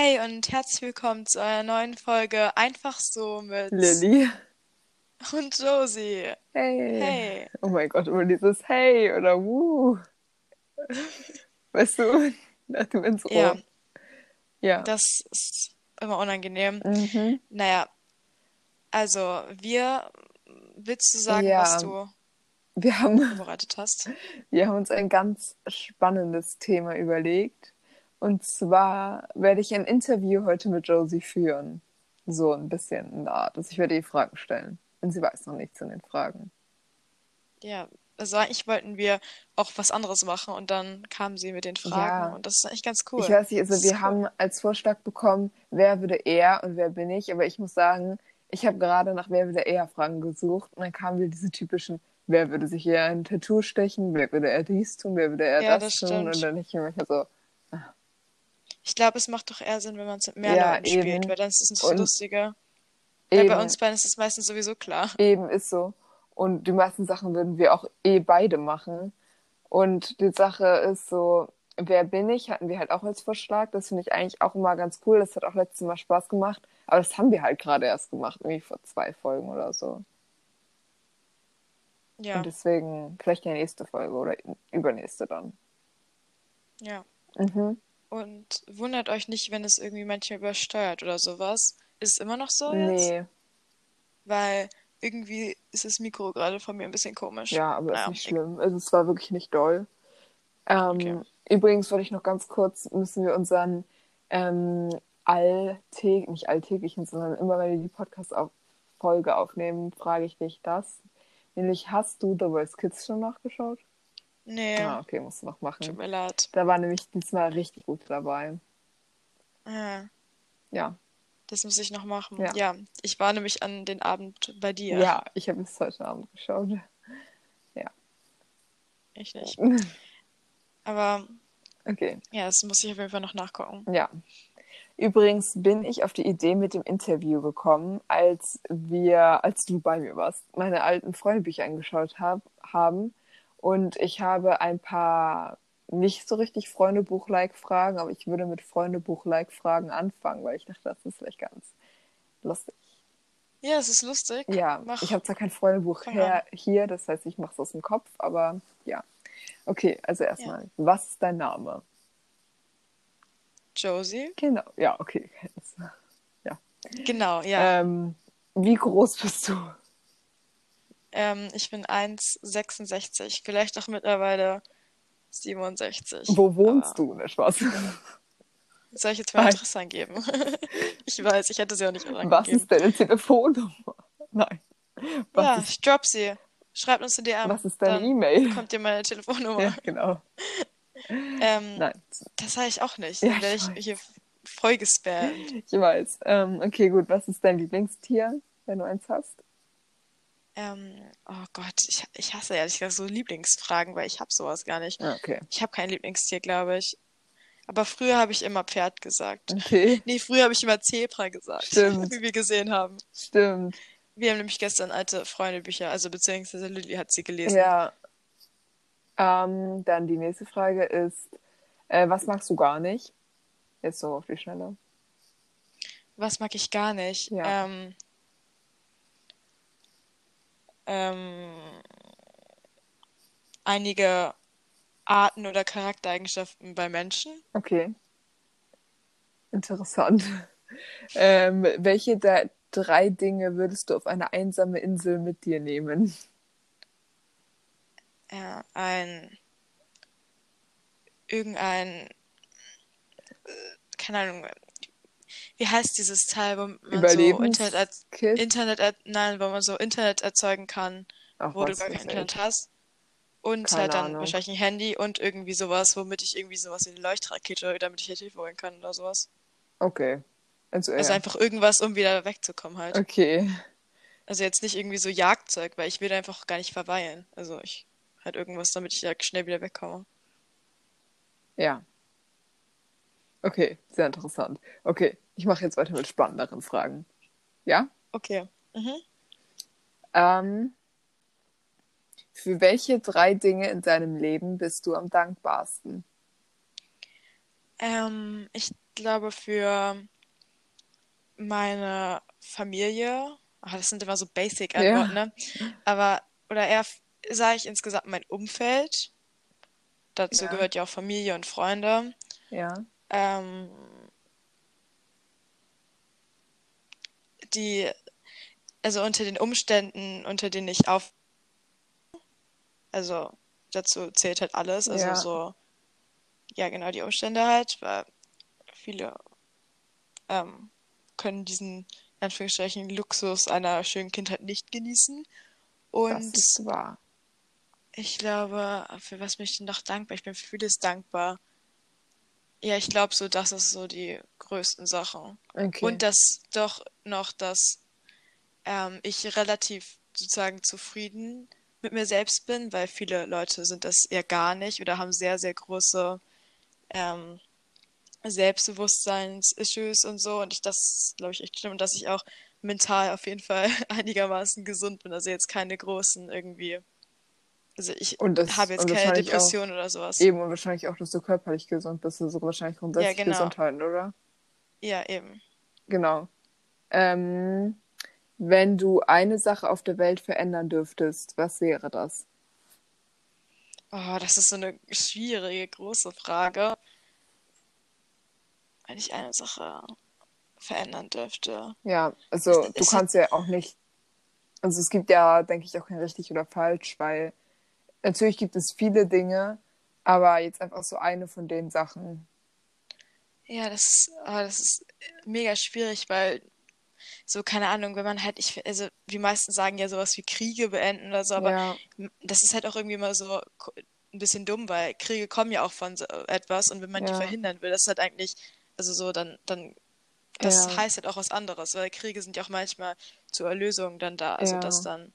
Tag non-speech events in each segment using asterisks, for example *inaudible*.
Hey und herzlich willkommen zu einer neuen Folge Einfach so mit Lilly. und Josie. Hey. Hey. Oh mein Gott, immer dieses Hey oder Wuh. Weißt du, nach dem Intro. Ja, Ja. das ist immer unangenehm. Mhm. Naja, also wir, willst du sagen, Ja. was du Wir haben, vorbereitet hast? *laughs* wir haben uns ein ganz spannendes Thema überlegt. Und zwar werde ich ein Interview heute mit Josie führen. So ein bisschen in der Art. Also ich werde ihr Fragen stellen. Und sie weiß noch nichts in den Fragen. Ja, also eigentlich wollten wir auch was anderes machen und dann kam sie mit den Fragen Ja. und das ist eigentlich ganz cool. Ich weiß nicht, also wir cool. haben als Vorschlag bekommen, wer würde er und wer bin ich. Aber ich muss sagen, ich habe gerade nach wer würde er Fragen gesucht und dann kamen wieder diese typischen, wer würde sich eher ein Tattoo stechen, wer würde er dies tun, wer würde er Ja, das, das tun stimmt. und dann ich manchmal so, Ich glaube, es macht doch eher Sinn, wenn man es mit mehr Ja, Leuten spielt, eben. weil dann ist es ein bisschen Und lustiger. Weil eben, bei uns beiden ist es meistens sowieso klar. eben ist so. Und die meisten Sachen würden wir auch eh beide machen. Und die Sache ist so, wer bin ich, hatten wir halt auch als Vorschlag. Das finde ich eigentlich auch immer ganz cool. Das hat auch letztes Mal Spaß gemacht. Aber das haben wir halt gerade erst gemacht, irgendwie vor zwei Folgen oder so. Ja, Und deswegen vielleicht die nächste Folge oder übernächste dann. ja. Mhm. Und wundert euch nicht, wenn es irgendwie manchmal übersteuert oder sowas. Ist es immer noch so jetzt? Nee, Weil irgendwie ist das Mikro gerade von mir ein bisschen komisch. ja, aber ist Naja, nicht schlimm. Also es war wirklich nicht doll. Ähm, Okay. Übrigens wollte ich noch ganz kurz, müssen wir unseren ähm, alltäglichen, nicht alltäglichen, sondern immer, wenn wir die Podcast-Folge aufnehmen, frage ich dich das. Nämlich, hast du The Voice Kids schon nachgeschaut? Nee, Ah, okay, musst du noch tut machen. mir leid. Da war nämlich diesmal richtig gut dabei. Ja, Ja, das muss ich noch machen. Ja. Ja, ich war nämlich an den Abend bei dir. ja, ich habe es heute Abend geschaut. Ich nicht. Aber Okay. ja, das muss ich auf jeden Fall noch nachgucken. Ja. Übrigens bin ich auf die Idee mit dem Interview gekommen, als wir, als du bei mir warst, meine alten Freundebücher angeschaut hab, haben. Und ich habe ein paar nicht so richtig Freundebuch-like Fragen, aber ich würde mit Freundebuch-like Fragen anfangen, weil ich dachte, das ist vielleicht ganz lustig. Ja, es ist lustig. Ja, Mach. ich habe zwar kein Freundebuch her, hier, das heißt, ich mache es aus dem Kopf, aber ja. Okay, also erstmal, was ist dein Name? Josie? Genau, ja, okay. *laughs* Genau, ja. Ähm, wie groß bist du? Ähm, ich bin 1,66, vielleicht auch mittlerweile 67. Wo wohnst Aber du? Ne, Spaß. Soll ich jetzt meine. Adresse angeben? *laughs* Ich weiß, ich hätte sie auch nicht angegeben. Was ist deine Telefonnummer? Nein. Was, Ja, ist, ich drop sie. Schreibt uns in DM. was ist deine E-Mail? Kommt dir meine Telefonnummer. Ja, genau. *laughs* Ähm, Nein, das sage ich auch nicht. Ja, Dann werde ich ich hier voll gespammt. ich weiß. Ähm, okay, gut. Was ist dein Lieblingstier, wenn du eins hast? Ähm, oh Gott, ich, ich hasse ehrlich gesagt so Lieblingsfragen, weil ich habe sowas gar nicht. Ah, Okay. Ich habe kein Lieblingstier, glaube ich. Aber früher habe ich immer Pferd gesagt. Okay, *laughs* Nee, früher habe ich immer Zebra gesagt, *laughs* Stimmt. wie wir gesehen haben. stimmt. Wir haben nämlich gestern alte Freundebücher, also beziehungsweise Lilly hat sie gelesen. Ja. Ähm, dann die nächste Frage ist, äh, was magst du gar nicht? Jetzt so auf die Schnelle. Was mag ich gar nicht? Ja. Ähm, ähm, einige Arten oder Charaktereigenschaften bei Menschen. Okay. Interessant. *laughs* Ähm, welche der drei Dinge würdest du auf eine einsame Insel mit dir nehmen? Ja, ein irgendein äh, keine Ahnung. Wie heißt dieses Teil, wo man so Internet? Internet, er- nein, wo man so Internet erzeugen kann, Ach, wo du gar kein Internet ich. hast. Und Keine halt dann Ahnung. wahrscheinlich ein Handy und irgendwie sowas, womit ich irgendwie sowas wie eine Leuchtrakete, damit ich hier Hilfe holen kann oder sowas. Okay. Also, Also ja. einfach irgendwas, um wieder wegzukommen halt. Okay. Also jetzt nicht irgendwie so Jagdzeug, weil ich will einfach gar nicht verweilen. Also ich halt irgendwas, damit ich ja schnell wieder wegkomme. Ja. Okay, sehr interessant. Okay, ich mache jetzt weiter mit spannenderen Fragen. Ja? Okay. Mhm. Ähm, für welche drei Dinge in deinem Leben bist du am dankbarsten? Ähm, ich glaube für meine Familie, ach, das sind immer so Basic-Antworten, ja. ne? Aber, oder eher, sage ich insgesamt mein Umfeld. Dazu ja. gehört ja auch Familie und Freunde. Ja. Ähm, die, also unter den Umständen, unter denen ich auf, also dazu zählt halt alles, also ja. so, ja genau, die Umstände halt, weil viele ähm, können diesen, in Anführungsstrichen, Luxus einer schönen Kindheit nicht genießen. Und das ist wahr. Ich glaube, für was bin ich denn noch dankbar? Ich bin für vieles dankbar. Ja, ich glaube so, das ist so die größten Sachen. Okay. Und das doch noch, dass ähm, ich relativ sozusagen zufrieden mit mir selbst bin, weil viele Leute sind das eher gar nicht oder haben sehr, sehr große ähm, Selbstbewusstseins-Issues und so. Und ich das, glaube ich, echt schlimm. Und dass ich auch mental auf jeden Fall *laughs* einigermaßen gesund bin. Also jetzt keine großen irgendwie. Also ich habe jetzt keine Depression oder sowas. Eben und wahrscheinlich auch, dass du körperlich gesund bist. Also wahrscheinlich grundsätzlich ja, genau. Gesundheit, oder? Ja, eben. Genau. Ähm, wenn du eine Sache auf der Welt verändern dürftest, was wäre das? Oh, das ist so eine schwierige, große Frage wenn ich eine Sache verändern dürfte. Ja, also ist, du ist kannst ja auch nicht. Also es gibt ja, denke ich, auch kein richtig oder falsch, weil natürlich gibt es viele Dinge, aber jetzt einfach so eine von den Sachen. Ja, das, oh, das ist mega schwierig, weil so, keine Ahnung, wenn man halt, ich, also die meisten sagen ja sowas wie Kriege beenden oder so, aber ja. das ist halt auch irgendwie immer so ein bisschen dumm, weil Kriege kommen ja auch von so etwas und wenn man ja. die verhindern will, das ist halt eigentlich also so, dann, dann, das ja. heißt halt auch was anderes, weil Kriege sind ja auch manchmal zur Erlösung dann da, also ja. dass dann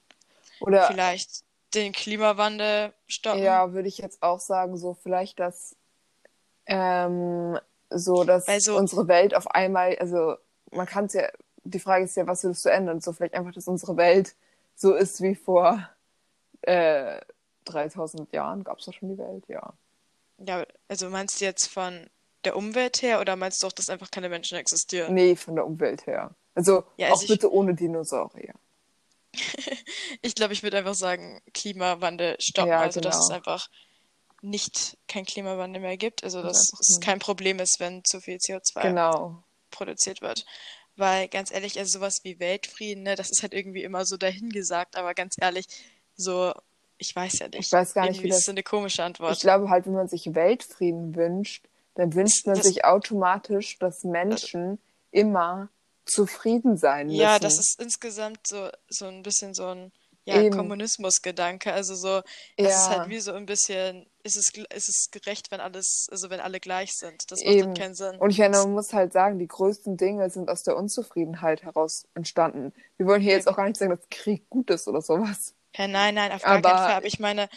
Oder vielleicht den Klimawandel stoppen. Ja, würde ich jetzt auch sagen, so vielleicht, dass ähm, so, dass so, unsere Welt auf einmal, also man kann es ja, die Frage ist ja, was würdest du ändern? So vielleicht einfach, dass unsere Welt so ist wie vor äh, 3000 Jahren. Gab es doch schon die Welt, ja. Ja, also meinst du jetzt von der Umwelt her oder meinst du auch, dass einfach keine Menschen existieren? Nee, von der Umwelt her. Also, ja, also auch ich... bitte ohne Dinosaurier. *laughs* ich glaube, ich würde einfach sagen, Klimawandel stoppen. Ja, also, genau. dass es einfach nicht kein Klimawandel mehr gibt. Also, dass es kein Problem ist, wenn zu viel CO2 genau. produziert wird. Weil, ganz ehrlich, also sowas wie Weltfrieden, ne, das ist halt irgendwie immer so dahingesagt, aber ganz ehrlich, so, ich weiß ja nicht. Ich weiß gar nicht, irgendwie wie das ist so eine komische Antwort. Ich glaube halt, wenn man sich Weltfrieden wünscht, dann wünscht man das, sich automatisch, dass Menschen immer zufrieden sein müssen. Ja, das ist insgesamt so, so ein bisschen so ein ja, Kommunismusgedanke. Also so, das ja. ist halt wie so ein bisschen, ist es, ist es gerecht, wenn alles, also wenn alle gleich sind. Das macht halt keinen Sinn. Und ich meine, man muss halt sagen, die größten Dinge sind aus der Unzufriedenheit heraus entstanden. Wir wollen hier Eben. jetzt auch gar nicht sagen, dass Krieg gut ist oder sowas. Ja, nein, nein, auf gar Aber keinen Fall. Aber ich meine,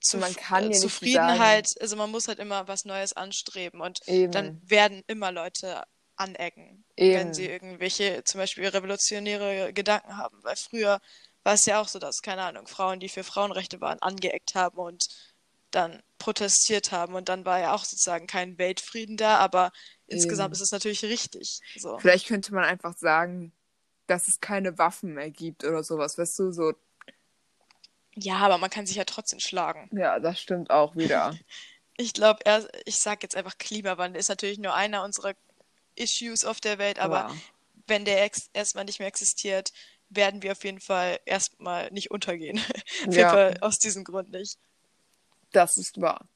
zu, man kann ja Zufriedenheit, sagen, also man muss halt immer was Neues anstreben und Eben. dann werden immer Leute anecken, Eben. wenn sie irgendwelche zum Beispiel revolutionäre Gedanken haben. Weil früher war es ja auch so, dass, keine Ahnung, Frauen, die für Frauenrechte waren, angeeckt haben und dann protestiert haben und dann war ja auch sozusagen kein Weltfrieden da, aber Eben. insgesamt ist es natürlich richtig. So. Vielleicht könnte man einfach sagen, dass es keine Waffen mehr gibt oder sowas, weißt du, so ja, aber man kann sich ja trotzdem schlagen. Ja, das stimmt auch wieder. *laughs* ich glaube, ich sage jetzt einfach, Klimawandel ist natürlich nur einer unserer Issues auf der Welt, aber ja. wenn der erstmal nicht mehr existiert, werden wir auf jeden Fall erstmal nicht untergehen. *laughs* auf jeden Fall aus diesem Grund nicht. Das ist wahr.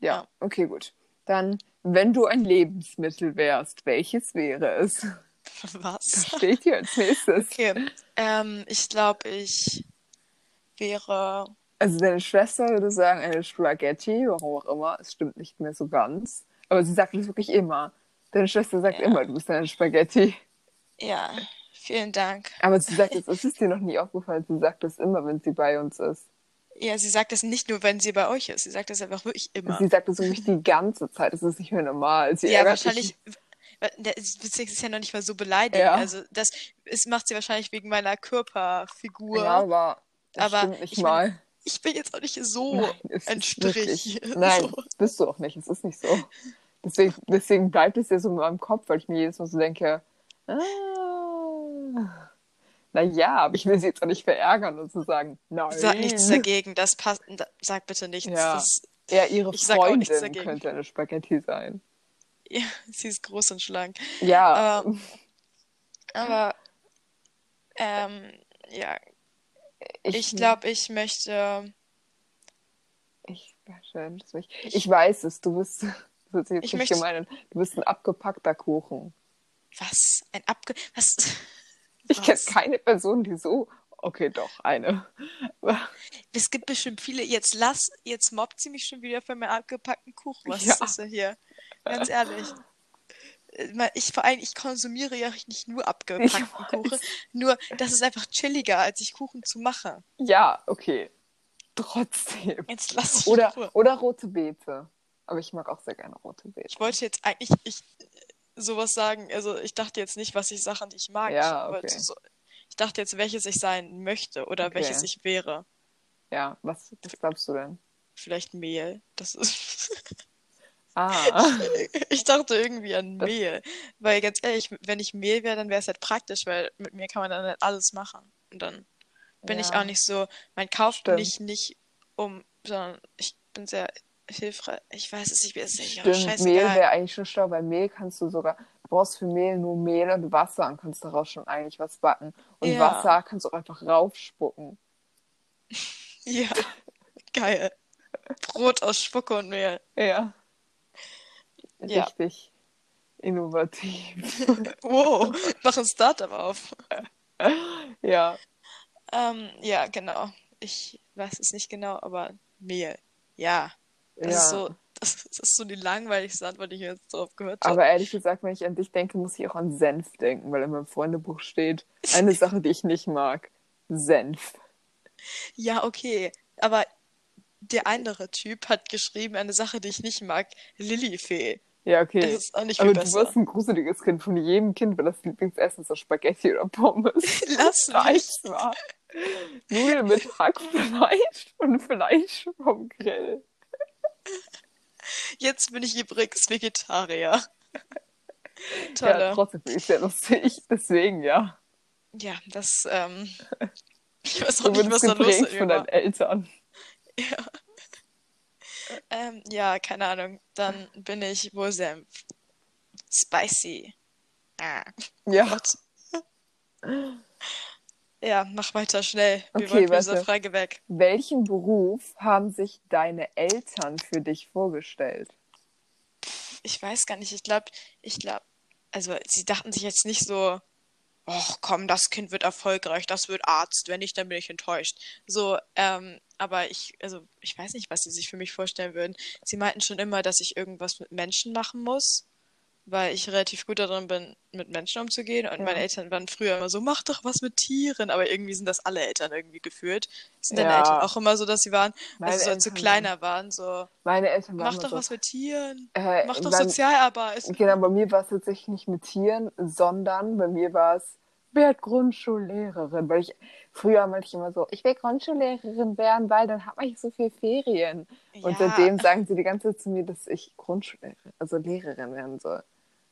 Ja, ja, okay, gut. Dann, wenn du ein Lebensmittel wärst, welches wäre es? *laughs* Was? Das steht hier als nächstes. Okay, ähm, ich glaube, ich wäre. Also deine Schwester würde sagen, eine Spaghetti, warum auch immer. Es stimmt nicht mehr so ganz. Aber sie sagt es wirklich immer. Deine Schwester sagt ja. immer, du bist eine Spaghetti. Ja, vielen Dank. Aber sie sagt es, *laughs* es ist dir noch nie aufgefallen, sie sagt es immer, wenn sie bei uns ist. Ja, sie sagt es nicht nur, wenn sie bei euch ist. Sie sagt es einfach wirklich immer. Sie sagt es wirklich die ganze Zeit. Das ist nicht mehr normal. Sie ja, wahrscheinlich. Beziehungsweise ist ja noch nicht mal so beleidigt. Ja. Also das, das macht sie wahrscheinlich wegen meiner Körperfigur. Ja, aber das aber ich bin, ich bin jetzt auch nicht so Nein, ein Strich. *laughs* Nein, so. bist du auch nicht. Es ist nicht so. Deswegen, deswegen bleibt es ja so in meinem Kopf, weil ich mir jedes Mal so denke, ah, naja, aber ich will sie jetzt auch nicht verärgern und zu so sagen, nein. Sag nichts dagegen, das passt, sag bitte nichts. Ja. Das, ja, ihre Freundin könnte eine Spaghetti sein. Ja, *laughs* sie ist groß und schlank. Ja. Ähm, aber, ähm, ja. Ich, ich glaube, ich möchte. Ich, ich, ich weiß es, du bist. Das ist jetzt ich nicht möchte... gemein. Du bist ein abgepackter Kuchen. Was? Ein abge... Was? *laughs* Ich kenne keine Person, die so... Okay, doch, eine. *laughs* Es gibt bestimmt viele. Jetzt lass, jetzt mobbt sie mich schon wieder für meinen abgepackten Kuchen. Was ja. ist das hier? Ganz ehrlich. Äh, ich vor allem, ich konsumiere ja nicht nur abgepackten Kuchen. Nur, das ist einfach chilliger, als sich Kuchen zu machen. Ja, okay. Trotzdem. Jetzt lass ich oder, oder rote Beete. Aber ich mag auch sehr gerne rote Beete. Ich wollte jetzt eigentlich ich, sowas sagen. Also ich dachte jetzt nicht, was ich Sachen, die ich mag. Ja, okay. so, ich dachte jetzt, welches ich sein möchte oder okay. welches ich wäre. Ja, was, was glaubst du denn? Vielleicht Mehl. Das ist. *laughs* Ah. ich dachte irgendwie an Mehl. Weil ganz ehrlich, wenn ich Mehl wäre, dann wäre es halt praktisch, weil mit mir kann man dann halt alles machen. Und dann bin ja. ich auch nicht so, man kauft Stimmt. mich nicht um, sondern ich bin sehr hilfreich. Ich weiß es nicht, wie es ist. Stimmt, Mehl wäre eigentlich schon schlau, weil Mehl kannst du sogar, du brauchst für Mehl nur Mehl und Wasser und kannst daraus schon eigentlich was backen. Und ja. Wasser kannst du auch einfach raufspucken. *laughs* ja, geil. Brot aus Spucke und Mehl. Ja. Richtig ja. innovativ. *laughs* wow, mach ein Startup auf. ja. Ähm, ja, genau. Ich weiß es nicht genau, aber Mehl. Ja. Das, ja. ist so, das, *laughs* das, ist so die langweiligste Antwort, die ich jetzt drauf gehört habe. Aber ehrlich gesagt, wenn ich an dich denke, muss ich auch an Senf denken, weil in meinem Freundebuch steht, eine Sache, die ich nicht mag. Senf. Ja, okay. Aber der andere Typ hat geschrieben, eine Sache, die ich nicht mag, Lilifee. Ja, okay. Das ist auch nicht Aber besser. du wirst ein gruseliges Kind von jedem Kind, weil das Lieblingsessen so Spaghetti oder Pommes. *laughs* Lass mich. War. Nudeln mit Hackfleisch und Fleisch vom Grill. Jetzt bin ich übrigens Vegetarier. *laughs* Tolle. Ja, trotzdem finde ich sehr lustig. Deswegen, ja. Ja, das, ähm, *laughs* ich weiß auch nicht, was da los ist. von deinen Eltern. Ja. *laughs* Ähm, ja, keine Ahnung. Dann bin ich wohl Senf. Spicy. Ah. Ja. Gott. Ja, mach weiter schnell. Wir okay, wollen diese Frage weg. Welchen Beruf haben sich deine Eltern für dich vorgestellt? Ich weiß gar nicht. Ich glaube, ich glaube, also sie dachten sich jetzt nicht so, ach komm, das Kind wird erfolgreich, das wird Arzt, wenn nicht, dann bin ich enttäuscht. So, ähm, aber ich, also ich weiß nicht, was sie sich für mich vorstellen würden. Sie meinten schon immer, dass ich irgendwas mit Menschen machen muss weil ich relativ gut darin bin, mit Menschen umzugehen. Und ja. meine Eltern waren früher immer so, mach doch was mit Tieren. Aber irgendwie sind das alle Eltern irgendwie geführt. Sind ja. deine Eltern auch immer so, dass sie waren, meine also so, als sie kleiner waren, so, meine Eltern waren mach doch so, was mit Tieren. Äh, mach doch Sozialarbeit. Genau, bei mir war es tatsächlich nicht mit Tieren, sondern bei mir war es, wer Grundschullehrerin, weil ich früher meinte ich immer so, ich will Grundschullehrerin werden, weil dann man nicht so viel Ferien. Ja. Und seitdem sagen sie die ganze Zeit zu mir, dass ich Grundschullehrerin, also Lehrerin werden soll.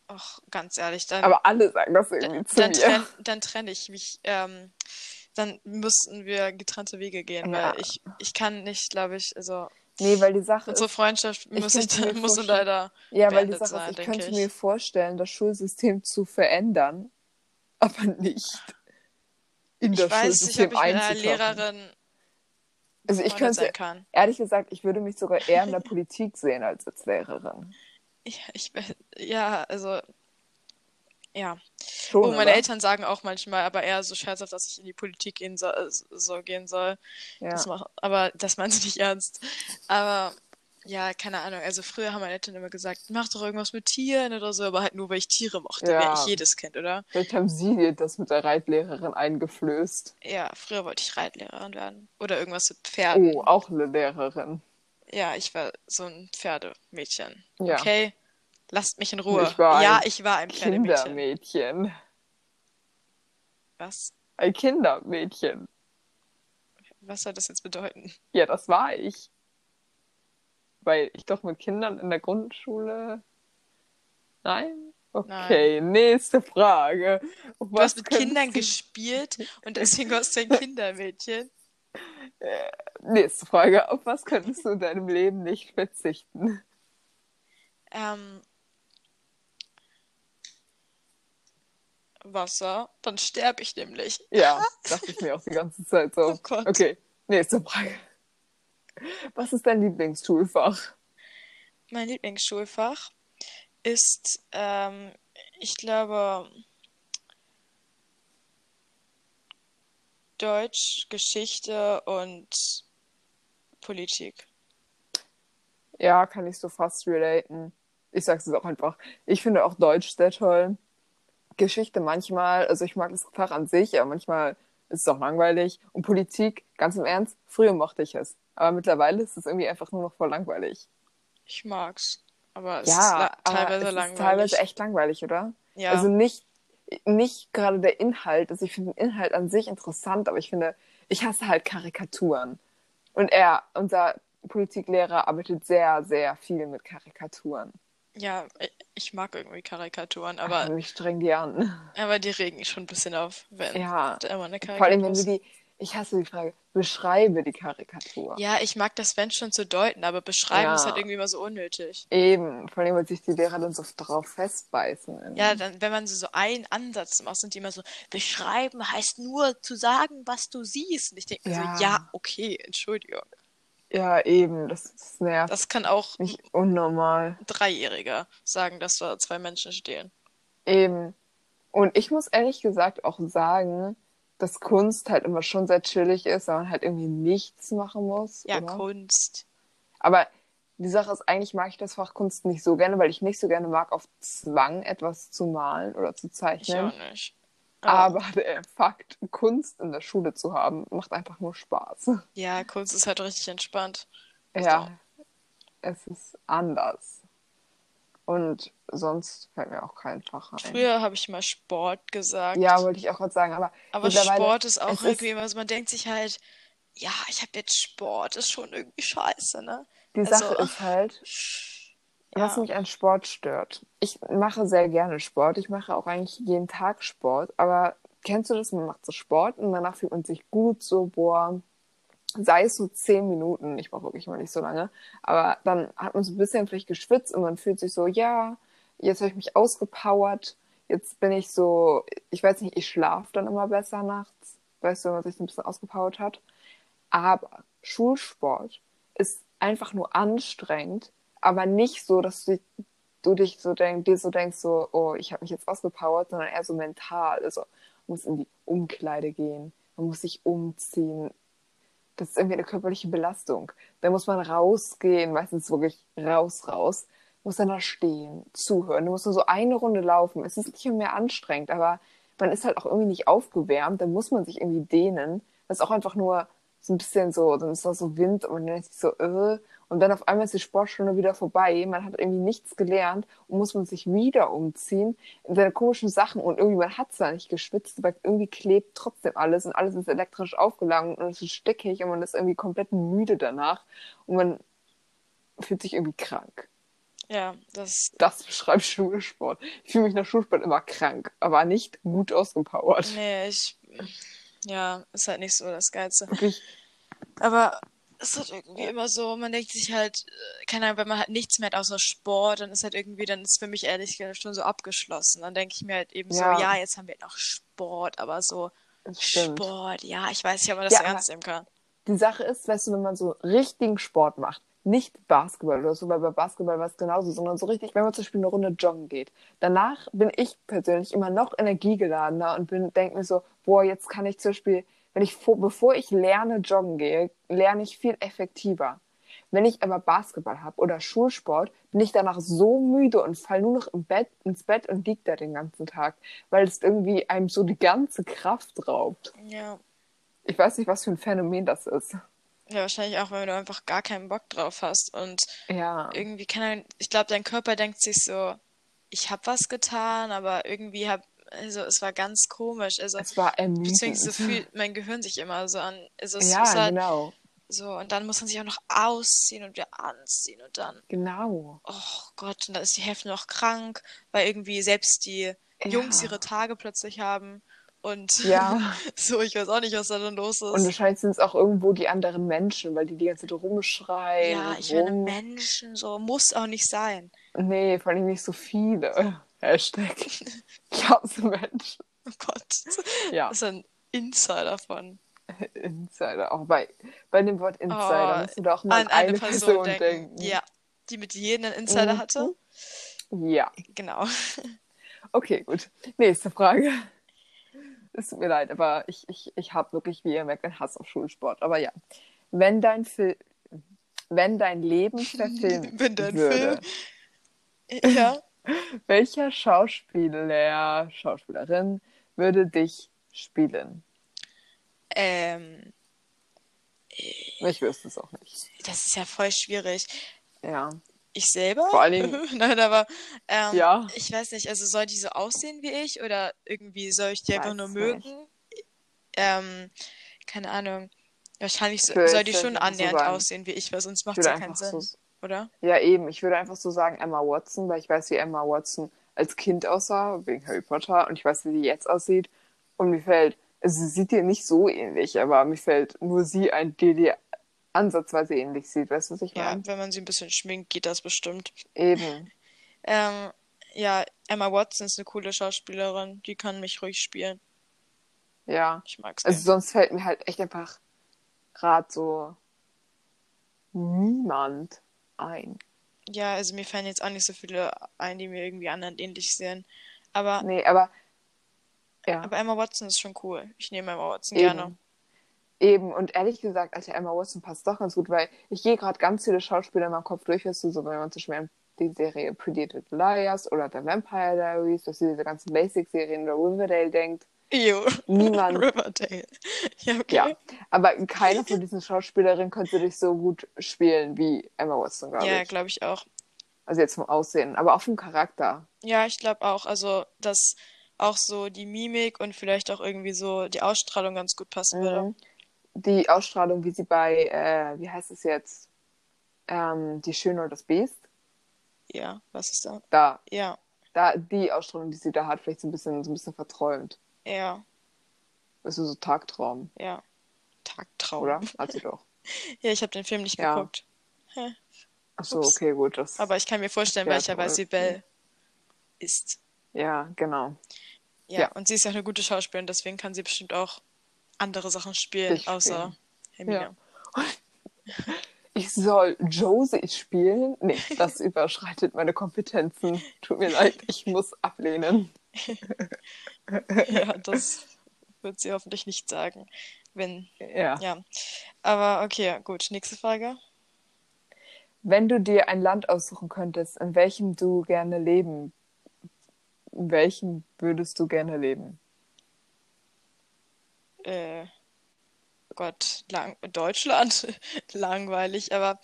Ach, ganz ehrlich, dann. Aber alle sagen das irgendwie dann, zu dann mir. Trenn, dann trenne ich mich. Ähm, dann müssten wir getrennte Wege gehen, ja. weil ich, ich kann nicht, glaube ich, also. Nee, weil die Sache Unsere Freundschaft ich muss, ich, muss leider. Ja, weil die Sache sein, ist, ich könnte ich. mir vorstellen, das Schulsystem zu verändern, aber nicht in das weiß, Schulsystem ich, einzutauchen. Lehrerin also ich könnte, ehrlich gesagt, ich würde mich sogar eher in der Politik sehen als als Lehrerin. Ja, ich, ja, also, ja. Schon, oh, meine oder? Eltern sagen auch manchmal, aber eher so scherzhaft, dass ich in die Politik gehen soll, äh, so gehen soll. Ja. Das mach, aber das meinen sie nicht ernst. Aber ja, keine Ahnung. Also früher haben meine Eltern immer gesagt, mach doch irgendwas mit Tieren oder so, aber halt nur, weil ich Tiere mochte. Ja. Wäre ich jedes Kind, oder? Vielleicht haben sie dir das mit der Reitlehrerin eingeflößt. Ja, früher wollte ich Reitlehrerin werden. Oder irgendwas mit Pferden. Oh, auch eine Lehrerin. Ja, ich war so ein Pferdemädchen. Ja. Okay, lasst mich in Ruhe. Ich ja, ich war ein Pferdemädchen. Kindermädchen. Was? Ein Kindermädchen. Was soll das jetzt bedeuten? Ja, das war ich. Weil ich doch mit Kindern in der Grundschule Nein? Okay, Nein. nächste Frage. Auf du hast mit Kindern gespielt *laughs* und deswegen warst du ein Kindermädchen. Äh, nächste Frage. Auf was könntest du in deinem Leben nicht verzichten? Ähm, Wasser, dann sterbe ich nämlich. Ja, *laughs* dachte ich mir auch die ganze Zeit so. Oh Gott. Okay, nächste Frage. Was ist dein Lieblingsschulfach? Mein Lieblingsschulfach ist, ähm, ich glaube, Deutsch, Geschichte und Politik. Ja, kann ich so fast relaten. Ich sag's jetzt auch einfach. Ich finde auch Deutsch sehr toll. Geschichte manchmal, also ich mag das Fach an sich, aber manchmal ist es auch langweilig. Und Politik, ganz im Ernst, früher mochte ich es. Aber mittlerweile ist es irgendwie einfach nur noch voll langweilig. Ich mag's. Aber es ja, ist teilweise es langweilig. Ist teilweise echt langweilig, oder? Ja. Also nicht, nicht gerade der Inhalt. Also ich finde den Inhalt an sich interessant, aber ich finde, ich hasse halt Karikaturen. Und er, unser Politiklehrer, arbeitet sehr, sehr viel mit Karikaturen. Ja, ich mag irgendwie Karikaturen, aber. Also mich strengen die an. Aber die regen schon ein bisschen auf, wenn ja. da immer eine Karikatur Vor allem, wenn du die, ich hasse die Frage, beschreibe die Karikatur. Ja, ich mag das, wenn schon zu deuten, aber beschreiben ja. ist halt irgendwie immer so unnötig. Eben, vor allem, weil sich die Lehrer dann so drauf festbeißen. Ja, dann, wenn man so einen Ansatz macht, sind die immer so, beschreiben heißt nur zu sagen, was du siehst. Und ich denke ja. so, ja, okay, Entschuldigung. Ja, eben, das ist nervt. Das kann auch nicht unnormal. Dreijähriger sagen, dass da zwei Menschen stehen. Eben. Und ich muss ehrlich gesagt auch sagen, dass Kunst halt immer schon sehr chillig ist, weil man halt irgendwie nichts machen muss. Ja, oder? Kunst. Aber die Sache ist, eigentlich mag ich das Fach Kunst nicht so gerne, weil ich nicht so gerne mag, auf Zwang etwas zu malen oder zu zeichnen. Ich auch nicht. Aber der Fakt, Kunst in der Schule zu haben, macht einfach nur Spaß. Ja, Kunst ist halt richtig entspannt. Ja, also. es ist anders. Und sonst fällt mir auch kein Fach ein. Früher habe ich mal Sport gesagt. Ja, wollte ich auch gerade sagen. Aber, aber Sport ist auch irgendwie immer so, man denkt sich halt, ja, ich habe jetzt Sport, ist schon irgendwie scheiße, ne? Die also, Sache ist halt, *laughs* ja. was mich an Sport stört. Ich mache sehr gerne Sport. Ich mache auch eigentlich jeden Tag Sport. Aber kennst du das? Man macht so Sport und danach fühlt man sich gut, so, boah, sei es so zehn Minuten, ich brauche wirklich mal nicht so lange, aber dann hat man so ein bisschen vielleicht geschwitzt und man fühlt sich so, ja, jetzt habe ich mich ausgepowert, jetzt bin ich so, ich weiß nicht, ich schlafe dann immer besser nachts, weißt du, wenn man sich so ein bisschen ausgepowert hat. Aber Schulsport ist einfach nur anstrengend, aber nicht so, dass du, du dich so denk, dir so denkst, so, oh, ich habe mich jetzt ausgepowert, sondern eher so mental. Also man muss in die Umkleide gehen, man muss sich umziehen, das ist irgendwie eine körperliche Belastung. Da muss man rausgehen, meistens wirklich raus, raus, muss dann da stehen, zuhören. Du musst nur so eine Runde laufen. Es ist nicht mehr anstrengend, aber man ist halt auch irgendwie nicht aufgewärmt. Dann muss man sich irgendwie dehnen. Das ist auch einfach nur so ein bisschen so, dann ist da so Wind und man denkt sich so, äh, und dann auf einmal ist die Sportstunde wieder vorbei. Man hat irgendwie nichts gelernt und muss man sich wieder umziehen in seine komischen Sachen und irgendwie man hat zwar nicht geschwitzt, aber irgendwie klebt trotzdem alles und alles ist elektrisch aufgeladen und es ist stickig und man ist irgendwie komplett müde danach und man fühlt sich irgendwie krank. Ja, das. Das beschreibt Schulsport. Ich fühle mich nach Schulsport immer krank, aber nicht gut ausgepowert. Nee, ich. Ja, ist halt nicht so das Geilste. Wirklich. Aber es ist halt irgendwie immer so, man denkt sich halt, äh, keine Ahnung, wenn man halt nichts mehr hat außer Sport, dann ist halt irgendwie, dann ist für mich ehrlich gesagt schon so abgeschlossen. Dann denke ich mir halt eben ja. so, ja, jetzt haben wir noch Sport, aber so Sport, ja, ich weiß nicht, ob man das ja, ernst nehmen kann. Die Sache ist, weißt du, wenn man so richtigen Sport macht, nicht Basketball oder so, weil bei Basketball war es genauso, sondern so richtig, wenn man zum Beispiel eine Runde joggen geht. Danach bin ich persönlich immer noch energiegeladener und bin, denke mir so, boah, jetzt kann ich zum Beispiel wenn ich vor, bevor ich lerne joggen gehe, lerne ich viel effektiver. Wenn ich aber Basketball habe oder Schulsport, bin ich danach so müde und fall nur noch im Bett, ins Bett und lieg da den ganzen Tag, weil es irgendwie einem so die ganze Kraft raubt. Ja. Ich weiß nicht, was für ein Phänomen das ist. Ja, wahrscheinlich auch, weil du einfach gar keinen Bock drauf hast und ja. irgendwie kann ich glaube, dein Körper denkt sich so, ich habe was getan, aber irgendwie habe also es war ganz komisch. Also, es war ermüdend. Beziehungsweise fühlt mein Gehirn sich immer so an. Also es ja, halt, genau. So, und dann muss man sich auch noch ausziehen und wieder anziehen und dann. Genau. Oh Gott, und dann ist die Hälfte noch krank, weil irgendwie selbst die ja. Jungs ihre Tage plötzlich haben. Und ja. *laughs* so, ich weiß auch nicht, was da dann los ist. Und wahrscheinlich sind es auch irgendwo die anderen Menschen, weil die die ganze Zeit rumschreien. Ja, ich rum... meine Menschen, so muss auch nicht sein. Nee, vor allem nicht so viele. *laughs* Hashtag. Ich hasse Menschen. Oh Gott. Ja. Das ist ein Insider von. *laughs* Insider. Auch bei, bei dem Wort Insider oh, musst du doch mal an, eine, eine Person, Person denken. denken. Ja. Die mit jedem einen Insider mhm. hatte. Ja. Genau. Okay, gut. Nächste Frage. Es tut mir leid, aber ich, ich, ich habe wirklich, wie ihr merkt, einen Hass auf Schulsport. Aber ja. Wenn dein Film, wenn dein Leben verfilmt *laughs* wenn dein würde, Film... ja. *laughs* welcher Schauspieler, Schauspielerin würde dich spielen? Ähm. Ich wüsste es auch nicht. Das ist ja voll schwierig. Ja. Ich selber? Vor allen Dingen. *laughs* Nein, aber ähm, ja. ich weiß nicht, also soll die so aussehen wie ich oder irgendwie soll ich die weiß einfach nur mögen? Ähm, keine Ahnung. Wahrscheinlich so, soll die schon annähernd so aussehen wie ich, weil sonst macht es ja keinen Sinn. So, oder? Ja, eben. Ich würde einfach so sagen Emma Watson, weil ich weiß, wie Emma Watson als Kind aussah, wegen Harry Potter, und ich weiß, wie sie jetzt aussieht. Und mir fällt, also sie sieht ihr nicht so ähnlich, aber mir fällt nur sie ein, die die ansatzweise ähnlich sieht. Weißt du, was ich meine? Ja, wenn man sie ein bisschen schminkt, geht das bestimmt. Eben. *laughs* ähm, ja, Emma Watson ist eine coole Schauspielerin. Die kann mich ruhig spielen. Ja. Ich mag's. Also sonst fällt mir halt echt einfach gerade so niemand ein. Ja, also mir fallen jetzt auch nicht so viele ein, die mir irgendwie anderen ähnlich sehen. Aber. Nee, aber. Ja. Aber Emma Watson ist schon cool. Ich nehme Emma Watson Eben. gerne. Eben, und ehrlich gesagt, alter Emma Watson passt doch ganz gut, weil ich gehe gerade ganz viele Schauspieler in meinem Kopf durch, weißt du, so wenn man zum Beispiel die Serie Pretty Little Liars oder The Vampire Diaries, dass diese ganzen Basic-Serien oder Riverdale denkt. Jo. Niemand. *laughs* Riverdale. Ja, okay. Ja, aber keine von diesen Schauspielerinnen könnte dich so gut spielen wie Emma Watson, glaube ja, ich. Ja, glaube ich auch. Also jetzt vom Aussehen, aber auch vom Charakter. Ja, ich glaube auch. Also, dass auch so die Mimik und vielleicht auch irgendwie so die Ausstrahlung ganz gut passen mhm. würde die Ausstrahlung, wie sie bei, äh, wie heißt es jetzt, ähm, Die Schöne und das Biest. Ja, was ist da? Da. Ja. Da, die Ausstrahlung, die sie da hat, vielleicht so ein bisschen, so ein bisschen verträumt. Ja. Das ist so Tagtraum. Ja. Tagtraum. Oder? Hat sie doch. *laughs* ja, ich habe den Film nicht ja. geguckt. Hä? Ach so, okay, gut. Das Aber ich kann mir vorstellen, welcher bei Sibel ist. Ja, genau. Ja, ja, und sie ist ja eine gute Schauspielerin, deswegen kann sie bestimmt auch andere Sachen spielen, ich außer Hermine. Ja. Ich soll Josie spielen? Nee, das *laughs* überschreitet meine Kompetenzen. Tut mir leid, ich muss ablehnen. ja, das wird sie hoffentlich nicht sagen. Wenn. Ja. Ja. Aber okay, gut. Nächste Frage. Wenn du dir ein Land aussuchen könntest, in welchem du gerne leben, in welchem würdest du gerne leben? Äh, Gott, lang, Deutschland, *laughs* langweilig, aber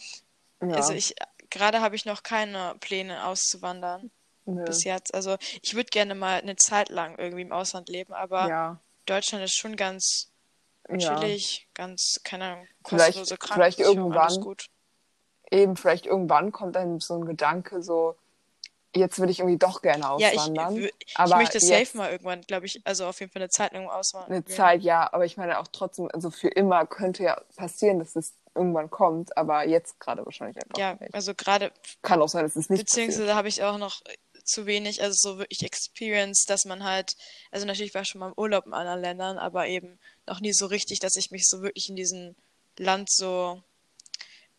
ja. also ich, gerade habe ich noch keine Pläne auszuwandern. Nö. Bis jetzt. Also ich würde gerne mal eine Zeit lang irgendwie im Ausland leben, aber ja. Deutschland ist schon ganz chillig, ja. ganz, keine Ahnung, kostenlose vielleicht, vielleicht irgendwann, Eben, vielleicht irgendwann kommt dann so ein Gedanke, so, jetzt würde ich irgendwie doch gerne auswandern. Ja, ich, aber ich möchte safe mal irgendwann, glaube ich, also auf jeden Fall eine Zeit lang auswandern. Eine Zeit, ja, aber ich meine auch trotzdem, also für immer könnte ja passieren, dass es irgendwann kommt, aber jetzt gerade wahrscheinlich einfach ja, nicht. also gerade. Kann auch sein, dass es nicht Beziehungsweise habe ich auch noch zu wenig, also so wirklich Experience, dass man halt, also natürlich war ich schon mal im Urlaub in anderen Ländern, aber eben noch nie so richtig, dass ich mich so wirklich in diesem Land so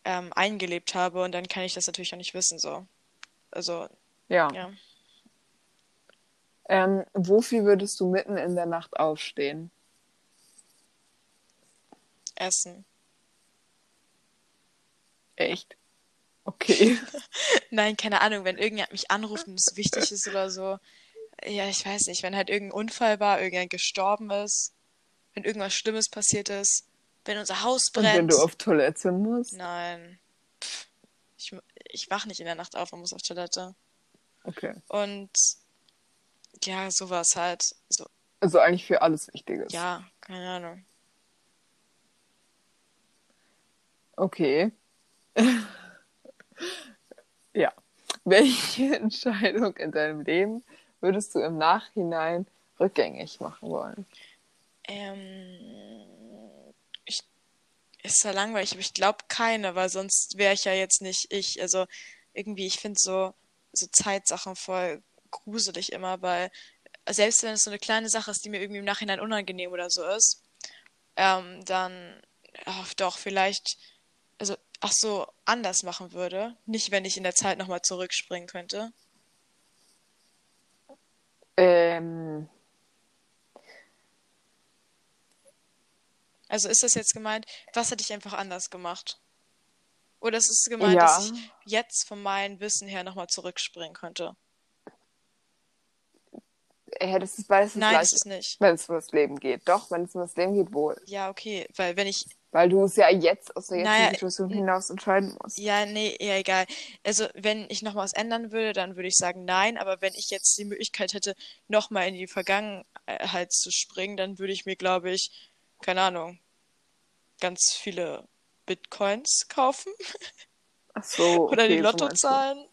ähm, eingelebt habe und dann kann ich das natürlich auch nicht wissen, so. Also ja. ja. Ähm, wofür würdest du mitten in der Nacht aufstehen? Essen. Echt? Okay. *laughs* Nein, keine Ahnung, wenn irgendjemand mich anruft und es wichtig ist oder so. Ja, ich weiß nicht, wenn halt irgendein Unfall war, irgendjemand gestorben ist, wenn irgendwas Schlimmes passiert ist, wenn unser Haus brennt. Und wenn du auf Toilette musst? Nein. Pff, ich, ich wach nicht in der Nacht auf und muss auf Toilette. Okay. Und ja, sowas halt. So. Also eigentlich für alles Wichtiges. Ja, keine Ahnung. Okay. *laughs* ja. welche *laughs* Entscheidung in deinem Leben würdest du im Nachhinein rückgängig machen wollen? Ähm, ich, ist ja langweilig, aber ich glaube keine, weil sonst wäre ich ja jetzt nicht ich. Also irgendwie, ich finde so, so Zeitsachen voll gruselig immer, weil selbst wenn es so eine kleine Sache ist, die mir irgendwie im Nachhinein unangenehm oder so ist, ähm, dann ach, doch vielleicht, also ach so, anders machen würde. Nicht, wenn ich in der Zeit nochmal zurückspringen könnte. Ähm. Also ist das jetzt gemeint, was hätte ich einfach anders gemacht? Oder ist es gemeint, ja. dass ich jetzt von meinem Wissen her nochmal zurückspringen könnte? hättest es, weil es Nein, ist es nicht. Wenn es um das Leben geht. Doch, wenn es um das Leben geht, wohl. Ja, okay, weil wenn ich. Weil du es ja jetzt aus der jetzigen naja, Situation hinaus entscheiden musst. Ja, nee, ja, egal. Also, wenn ich noch was ändern würde, dann würde ich sagen nein, aber wenn ich jetzt die Möglichkeit hätte, nochmal in die Vergangenheit zu springen, dann würde ich mir, glaube ich, keine Ahnung, ganz viele Bitcoins kaufen. Ach so. *laughs* oder die Lottozahlen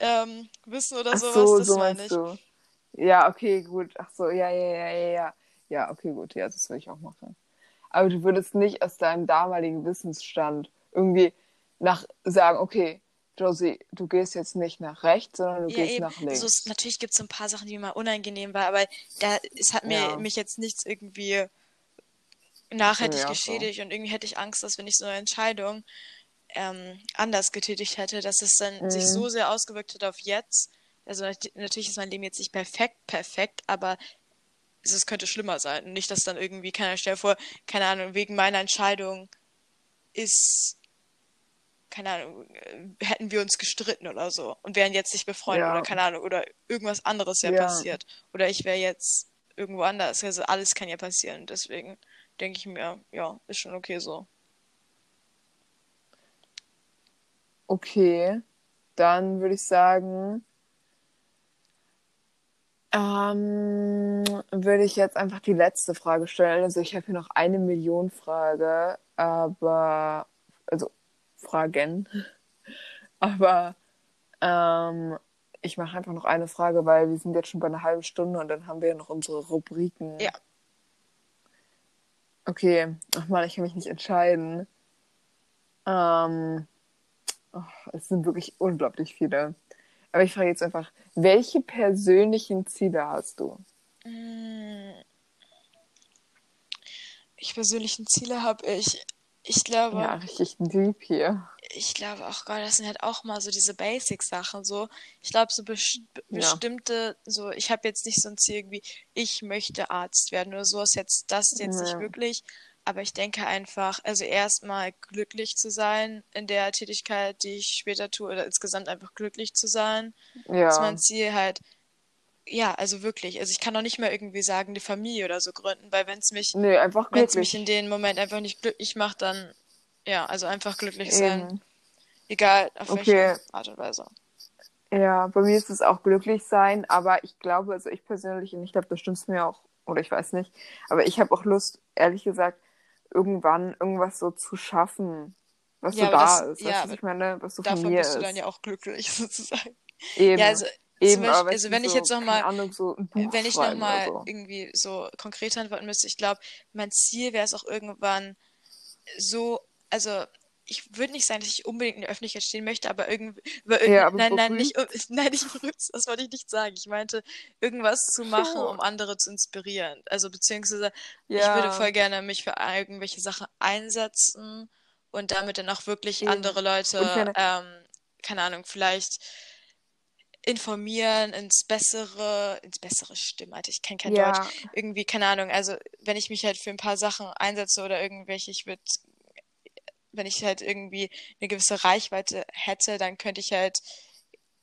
ähm, wissen oder Ach sowas. So, das so meine ich. Du. Ja, okay, gut. Ach so, ja, ja, ja, ja, ja. Ja, okay, gut. Ja, das würde ich auch machen. Aber du würdest nicht aus deinem damaligen Wissensstand irgendwie nach sagen, okay, Josie, du gehst jetzt nicht nach rechts, sondern du ja, gehst eben. nach links. Also, natürlich gibt es so ein paar Sachen, die mir mal unangenehm waren, aber da, es hat mir, ja. mich jetzt nichts irgendwie nachhaltig ja, geschädigt so. und irgendwie hätte ich Angst, dass wenn ich so eine Entscheidung ähm, anders getätigt hätte, dass es dann mhm. sich so sehr ausgewirkt hat auf jetzt, also natürlich ist mein Leben jetzt nicht perfekt, perfekt, aber es könnte schlimmer sein. Und nicht, dass dann irgendwie, keiner stellt vor, keine Ahnung, wegen meiner Entscheidung ist, keine Ahnung, äh, hätten wir uns gestritten oder so und wären jetzt nicht befreundet ja. oder keine Ahnung, oder irgendwas anderes wäre ja. passiert. Oder ich wäre jetzt irgendwo anders. Also alles kann ja passieren. Deswegen denke ich mir, ja, ist schon okay so. Okay, dann würde ich sagen, ähm, würde ich jetzt einfach die letzte Frage stellen. Also ich habe hier noch eine Million Frage, aber also Fragen. *laughs* Aber ähm, ich mache einfach noch eine Frage, weil wir sind jetzt schon bei einer halben Stunde und dann haben wir ja noch unsere Rubriken. Ja. Okay, ach man, ich kann mich nicht entscheiden. Ähm, oh, es sind wirklich unglaublich viele. Aber ich frage jetzt einfach, welche persönlichen Ziele hast du? Ich persönlichen Ziele habe ich, ich glaube. Ja, richtig deep hier. Ich glaube auch, Gott, das sind halt auch mal so diese Basic-Sachen. So, ich glaube, so best ja. bestimmte, so, ich habe jetzt nicht so ein Ziel irgendwie, ich möchte Arzt werden oder so ist jetzt das jetzt ja. nicht wirklich. Aber ich denke einfach, also erstmal glücklich zu sein in der Tätigkeit, die ich später tue, oder insgesamt einfach glücklich zu sein. Ja. Ist mein Ziel halt. Ja, also wirklich. Also ich kann auch nicht mehr irgendwie sagen, die Familie oder so gründen, weil wenn es mich, nee, einfach wenn es mich in dem Moment einfach nicht glücklich macht, dann ja, also einfach glücklich sein. Eben. Egal auf okay. welche Art und Weise. Ja, bei mir ist es auch glücklich sein, aber ich glaube, also ich persönlich, und ich glaube, das stimmt mir auch, oder ich weiß nicht, aber ich habe auch Lust, ehrlich gesagt, irgendwann irgendwas so zu schaffen, was ja, so da das, ist. Ja, weißt du, was ich meine, was so davon von mir bist ist. du dann ja auch glücklich *laughs* sozusagen. Eben. Ja, also, Eben, Beispiel, also wenn ich jetzt nochmal, so wenn ich nochmal so. irgendwie so konkret antworten müsste, ich glaube, mein Ziel wäre es auch irgendwann so, also ich würde nicht sagen, dass ich unbedingt in der Öffentlichkeit stehen möchte, aber irgendwie, irgendwie ja, nein, nein, nicht, *laughs* nein, nicht berühmt, das wollte ich nicht sagen. Ich meinte, irgendwas zu machen, um andere zu inspirieren. Also, beziehungsweise, ja. ich würde voll gerne mich für irgendwelche Sachen einsetzen und damit dann auch wirklich Eben. andere Leute, meine... ähm, keine Ahnung, vielleicht informieren ins bessere, ins bessere Stimmen, Alter, ich kenne kein ja. Deutsch. Irgendwie, keine Ahnung, also wenn ich mich halt für ein paar Sachen einsetze oder irgendwelche, ich würde wenn ich halt irgendwie eine gewisse Reichweite hätte, dann könnte ich halt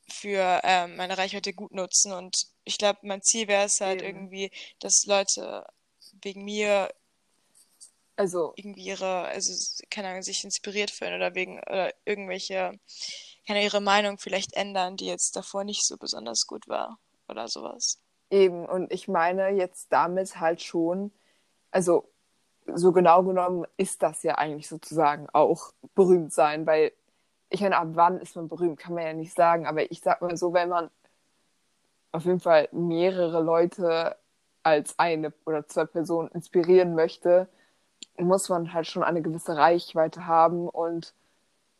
für ähm, meine Reichweite gut nutzen. Und ich glaube, mein Ziel wäre es halt Eben. irgendwie, dass Leute wegen mir also irgendwie ihre, also keine Ahnung, sich inspiriert fühlen oder wegen oder irgendwelche, keine ihre Meinung vielleicht ändern, die jetzt davor nicht so besonders gut war oder sowas. Eben, und ich meine jetzt damit halt schon, also so genau genommen ist das ja eigentlich sozusagen auch berühmt sein, weil ich meine, ab wann ist man berühmt, kann man ja nicht sagen, aber ich sag mal so, wenn man auf jeden Fall mehrere Leute als eine oder zwei Personen inspirieren möchte, muss man halt schon eine gewisse Reichweite haben und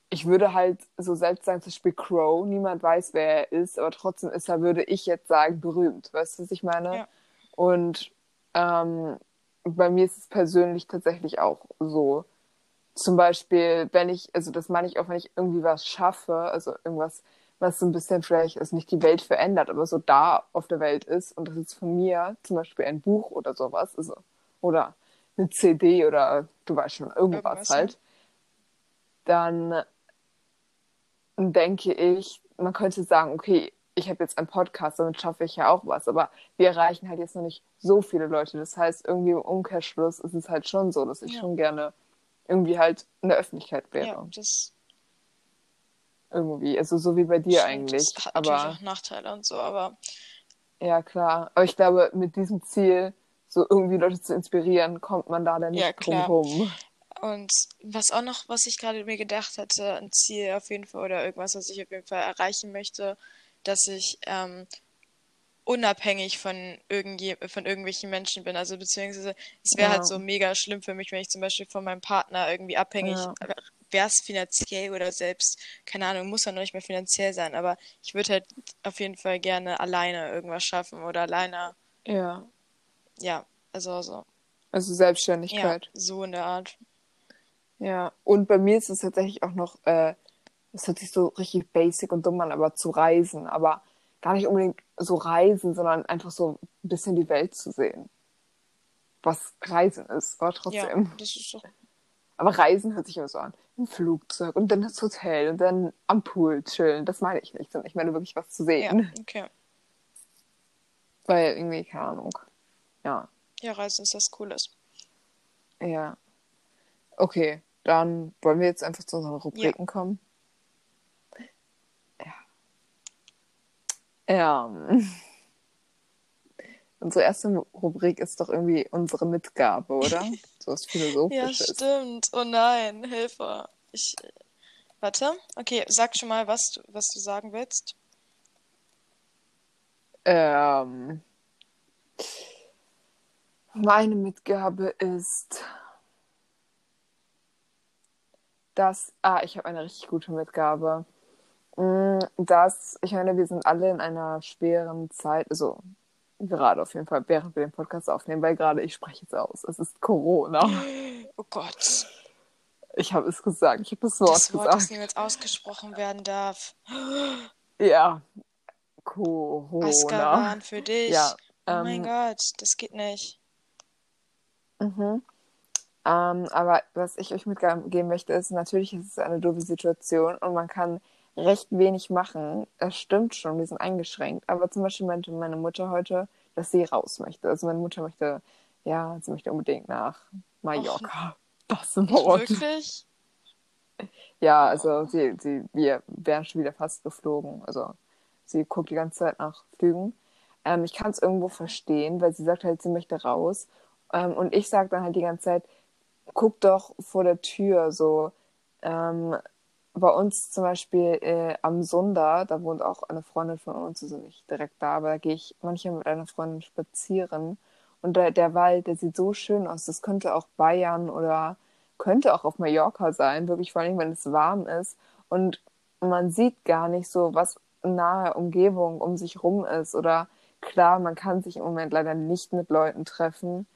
ich würde halt so selbst sagen, zum Beispiel Crow, niemand weiß, wer er ist, aber trotzdem ist er, würde ich jetzt sagen, berühmt. Weißt du, was ich meine? Ja. Und ähm, bei mir ist es persönlich tatsächlich auch so. Zum Beispiel, wenn ich, also das meine ich auch, wenn ich irgendwie was schaffe, also irgendwas, was so ein bisschen vielleicht also nicht die Welt verändert, aber so da auf der Welt ist und das ist von mir zum Beispiel ein Buch oder sowas, also, oder eine CD oder du weißt schon, irgendwas, irgendwas halt, dann denke ich, man könnte sagen, okay, ich habe jetzt einen Podcast, damit schaffe ich ja auch was, aber wir erreichen halt jetzt noch nicht so viele Leute. Das heißt, irgendwie im Umkehrschluss ist es halt schon so, dass ich ja. schon gerne irgendwie halt in der Öffentlichkeit wäre. Ja, das irgendwie, also so wie bei dir Stimmt, eigentlich. Das hat aber natürlich auch Nachteile und so, aber ja klar. Aber ich glaube, mit diesem Ziel, so irgendwie Leute zu inspirieren, kommt man da dann nicht ja, drum rum. Und was auch noch, was ich gerade mir gedacht hatte, ein Ziel auf jeden Fall oder irgendwas, was ich auf jeden Fall erreichen möchte, dass ich ähm, unabhängig von, irgendje, von irgendwelchen Menschen bin. Also beziehungsweise es wäre halt ja. halt so mega schlimm für mich, wenn ich zum Beispiel von meinem Partner irgendwie abhängig ja. wäre es finanziell oder selbst, keine Ahnung, muss ja noch nicht mehr finanziell sein, aber ich würde halt auf jeden Fall gerne alleine irgendwas schaffen oder alleine. Ja. Ja, also so. Also Selbstständigkeit. Ja, so in der Art. Ja, und bei mir ist es tatsächlich auch noch, äh, es hört sich so richtig basic und dumm an, aber zu reisen. Aber gar nicht unbedingt so reisen, sondern einfach so ein bisschen die Welt zu sehen. Was Reisen ist, aber trotzdem. Ja, das ist so. Aber Reisen hört sich immer so an. Ein Flugzeug und dann das Hotel und dann am Pool chillen. Das meine ich nicht, sondern ich meine wirklich was zu sehen. Ja, okay. Weil irgendwie, keine Ahnung. Ja. Ja, Reisen ist was Cooles. Ja. Okay. Dann wollen wir jetzt einfach zu unseren Rubriken ja. kommen. Ja. Unsere erste Rubrik ist doch irgendwie unsere Mitgabe, oder? *laughs* So was Philosophisches. ja, stimmt. Oh nein, Hilfe. Ich. Warte. Okay, sag schon mal, was du, was du sagen willst. Ähm. Meine Mitgabe ist dass, ah, ich habe eine richtig gute Mitgabe. Mm, dass, ich meine, wir sind alle in einer schweren Zeit, also gerade auf jeden Fall, während wir den Podcast aufnehmen, weil gerade ich spreche jetzt aus. Es ist Corona. Oh Gott. Ich habe es gesagt, ich habe das Wort, das Wort gesagt. Das niemals ausgesprochen werden darf. Ja, Corona. Azkaban für dich. Ja, oh ähm, mein Gott, das geht nicht. Mhm. Ähm, aber was ich euch mitgeben möchte, ist, natürlich ist es eine doofe Situation und man kann recht wenig machen. Das stimmt schon, wir sind eingeschränkt. Aber zum Beispiel meinte meine Mutter heute, dass sie raus möchte. Also meine Mutter möchte, ja, sie möchte unbedingt nach Mallorca. Och, das Wort. Wirklich? Ja, also sie, sie, wir wären schon wieder fast geflogen. Also sie guckt die ganze Zeit nach Flügen. Ähm, ich kann es irgendwo verstehen, weil sie sagt halt, sie möchte raus. Ähm, und ich sage dann halt die ganze Zeit, guck doch vor der Tür so. Ähm, bei uns zum Beispiel äh, am Sunda, da wohnt auch eine Freundin von uns, also nicht direkt da, aber da gehe ich manchmal mit einer Freundin spazieren. Und der, der Wald, der sieht so schön aus. Das könnte auch Bayern oder könnte auch auf Mallorca sein, wirklich vor allem, wenn es warm ist. Und man sieht gar nicht so, was nahe Umgebung um sich rum ist. Oder klar, man kann sich im Moment leider nicht mit Leuten treffen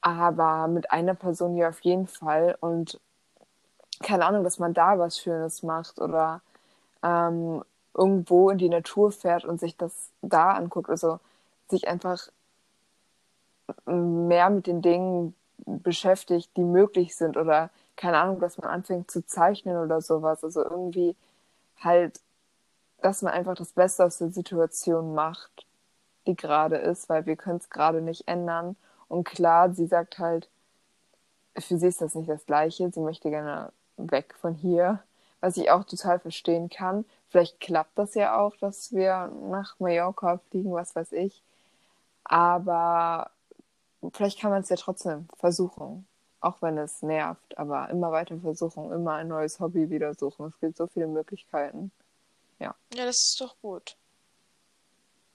aber mit einer Person ja auf jeden Fall und keine Ahnung, dass man da was Schönes macht oder ähm, irgendwo in die Natur fährt und sich das da anguckt, also sich einfach mehr mit den Dingen beschäftigt, die möglich sind oder keine Ahnung, dass man anfängt zu zeichnen oder sowas, also irgendwie halt, dass man einfach das Beste aus der Situation macht, die gerade ist, weil wir können es gerade nicht ändern. Und klar, sie sagt halt, für sie ist das nicht das Gleiche. Sie möchte gerne weg von hier, was ich auch total verstehen kann. Vielleicht klappt das ja auch, dass wir nach Mallorca fliegen, was weiß ich. Aber vielleicht kann man es ja trotzdem versuchen, Auch wenn es nervt, aber immer weiter versuchen, immer ein neues Hobby wieder suchen. Es gibt so viele Möglichkeiten. Ja. Ja, das ist doch gut.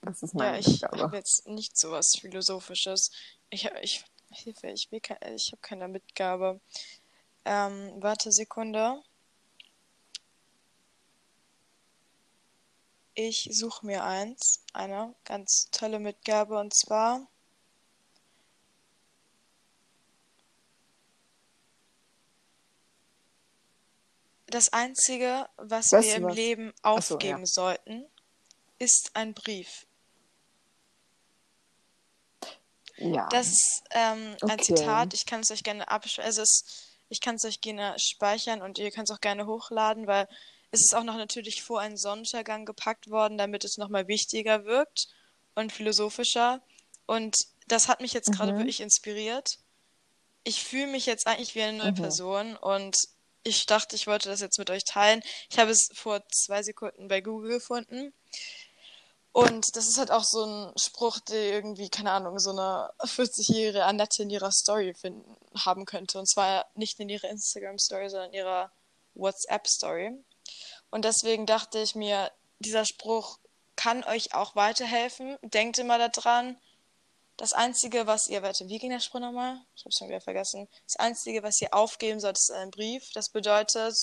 Das ist meine Ja, ich habe jetzt nicht so was Philosophisches. Ich ich, Hilfe, ich will kein, ich habe keine Mitgabe. Ähm, warte Sekunde. Ich suche mir eins, eine ganz tolle Mitgabe und zwar das Einzige, was Weißt wir im was? Leben aufgeben ja. sollten, ist ein Brief. Ja. Das ist ähm, ein Okay. Zitat. Ich kann es euch gerne absch also es, ich kann es euch gerne speichern und ihr könnt es auch gerne hochladen, weil es ist auch noch natürlich vor einen Sonnenuntergang gepackt worden, damit es nochmal wichtiger wirkt und philosophischer. Und das hat mich jetzt gerade Mhm. wirklich inspiriert. Ich fühle mich jetzt eigentlich wie eine neue Mhm. Person und ich dachte, ich wollte das jetzt mit euch teilen. Ich habe es vor zwei Sekunden bei Google gefunden. Und das ist halt auch so ein Spruch, der irgendwie, keine Ahnung, so eine 40-jährige Annette in ihrer Story finden, haben könnte. Und zwar nicht in ihrer Instagram-Story, sondern in ihrer WhatsApp-Story. Und deswegen dachte ich mir, dieser Spruch kann euch auch weiterhelfen. Denkt immer daran, das Einzige, was ihr, warte, wie ging der Spruch nochmal? Ich habe schon wieder vergessen. Das Einzige, was ihr aufgeben sollt, ist ein Brief. Das bedeutet,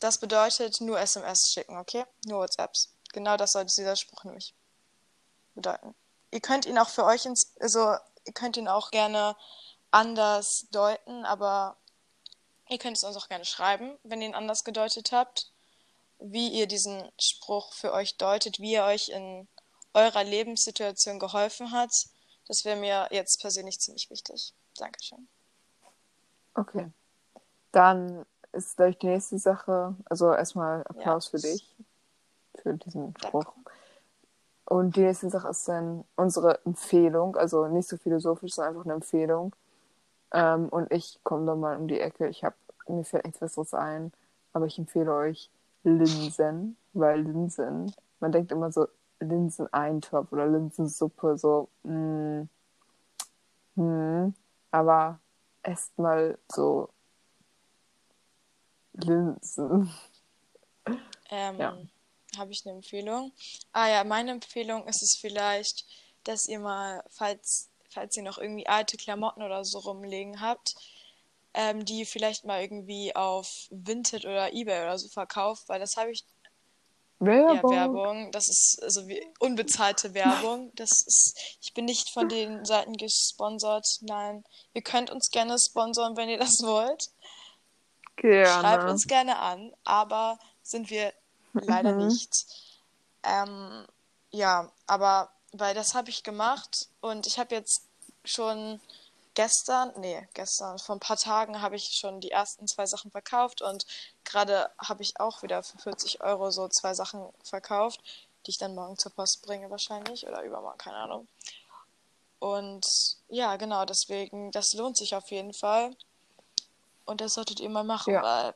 das bedeutet nur SMS schicken, okay? Nur WhatsApps. Genau das sollte dieser Spruch nämlich bedeuten. Ihr könnt ihn auch für euch ins, also ihr könnt ihn auch gerne anders deuten, aber ihr könnt es uns auch gerne schreiben, wenn ihr ihn anders gedeutet habt, wie ihr diesen Spruch für euch deutet, wie er euch in eurer Lebenssituation geholfen hat. Das wäre mir jetzt persönlich ziemlich wichtig. Dankeschön. Okay. Dann ist gleich die nächste Sache. Also erstmal Applaus für dich. Für diesen Spruch. Und die nächste Sache ist dann unsere Empfehlung. Also nicht so philosophisch, sondern einfach eine Empfehlung. Ähm, und ich komme dann mal um die Ecke. Ich habe mir fällt nichts Besseres ein. Aber ich empfehle euch Linsen. Weil Linsen, man denkt immer so, Linseneintopf oder Linsensuppe, so, mh, hm, aber esst mal so Linsen. Ähm, Ja. Habe ich eine Empfehlung? Ah ja, meine Empfehlung ist es vielleicht, dass ihr mal, falls, falls ihr noch irgendwie alte Klamotten oder so rumliegen habt, ähm, die vielleicht mal irgendwie auf Vinted oder eBay oder so verkauft, weil das habe ich ja Werbung. Werbung. Das ist also wie unbezahlte Werbung. Das ist, ich bin nicht von den Seiten gesponsert. Nein, ihr könnt uns gerne sponsoren, wenn ihr das wollt. Schreibt Gerne. uns gerne an, aber sind wir leider Mhm. nicht. Ähm, ja, aber weil das habe ich gemacht und ich habe jetzt schon gestern, nee, gestern, vor ein paar Tagen habe ich schon die ersten zwei Sachen verkauft und gerade habe ich auch wieder für 40 Euro so zwei Sachen verkauft, die ich dann morgen zur Post bringe wahrscheinlich oder übermorgen, keine Ahnung. Und ja, genau, deswegen, das lohnt sich auf jeden Fall. Und das solltet ihr mal machen, Ja. weil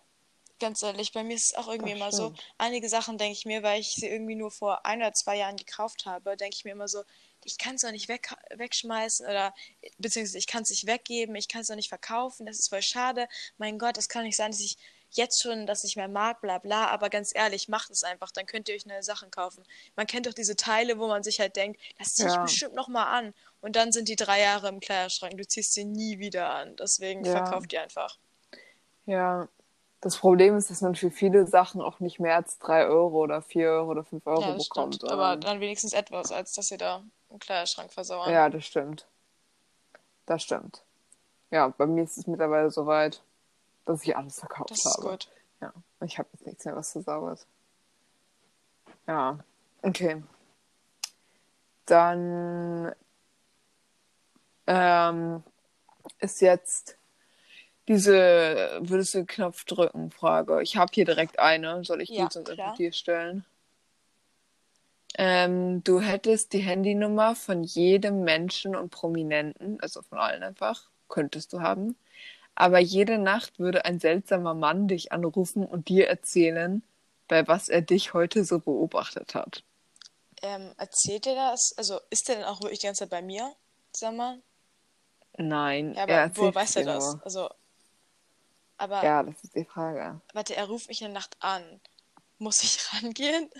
ganz ehrlich, bei mir ist es auch irgendwie Das immer so, stimmt. einige Sachen denke ich mir, weil ich sie irgendwie nur vor ein oder zwei Jahren gekauft habe, denke ich mir immer so, ich kann es doch nicht weg, wegschmeißen oder beziehungsweise ich kann es nicht weggeben, ich kann es doch nicht verkaufen, das ist voll schade. Mein Gott, das kann nicht sein, dass ich jetzt schon das nicht mehr mag, bla bla, aber ganz ehrlich, macht es einfach, dann könnt ihr euch neue Sachen kaufen. Man kennt doch diese Teile, wo man sich halt denkt, das ziehe ich Ja. bestimmt nochmal an. Und dann sind die drei Jahre im Kleiderschrank, du ziehst sie nie wieder an. Deswegen Ja. verkauft die einfach. Ja. Das Problem ist, dass man für viele Sachen auch nicht mehr als 3 Euro oder 4 Euro oder 5 Euro Ja, das bekommt. stimmt. Aber dann wenigstens etwas, als dass ihr da im Kleiderschrank versauern. Ja, das stimmt. Das stimmt. Ja, bei mir ist es mittlerweile so weit, dass ich alles verkauft das ist habe. gut. Ja, ich habe jetzt nichts mehr, was versaubert. Ja, okay. Dann ähm, ist jetzt diese würdest du Knopf drücken Frage. Ich habe hier direkt eine. Soll ich Ja, die sonst einfach dir stellen? Ähm, du hättest die Handynummer von jedem Menschen und Prominenten, also von allen einfach, könntest du haben. Aber jede Nacht würde ein seltsamer Mann dich anrufen und dir erzählen, bei was er dich heute so beobachtet hat. Ähm, erzählt ihr das? Also ist der denn auch wirklich die ganze Zeit bei mir? Sag mal. Nein, ja, aber woher weiß er das? Also, aber. Ja, das ist die Frage. Warte, er ruft mich in der Nacht an. Muss ich *laughs* rangehen?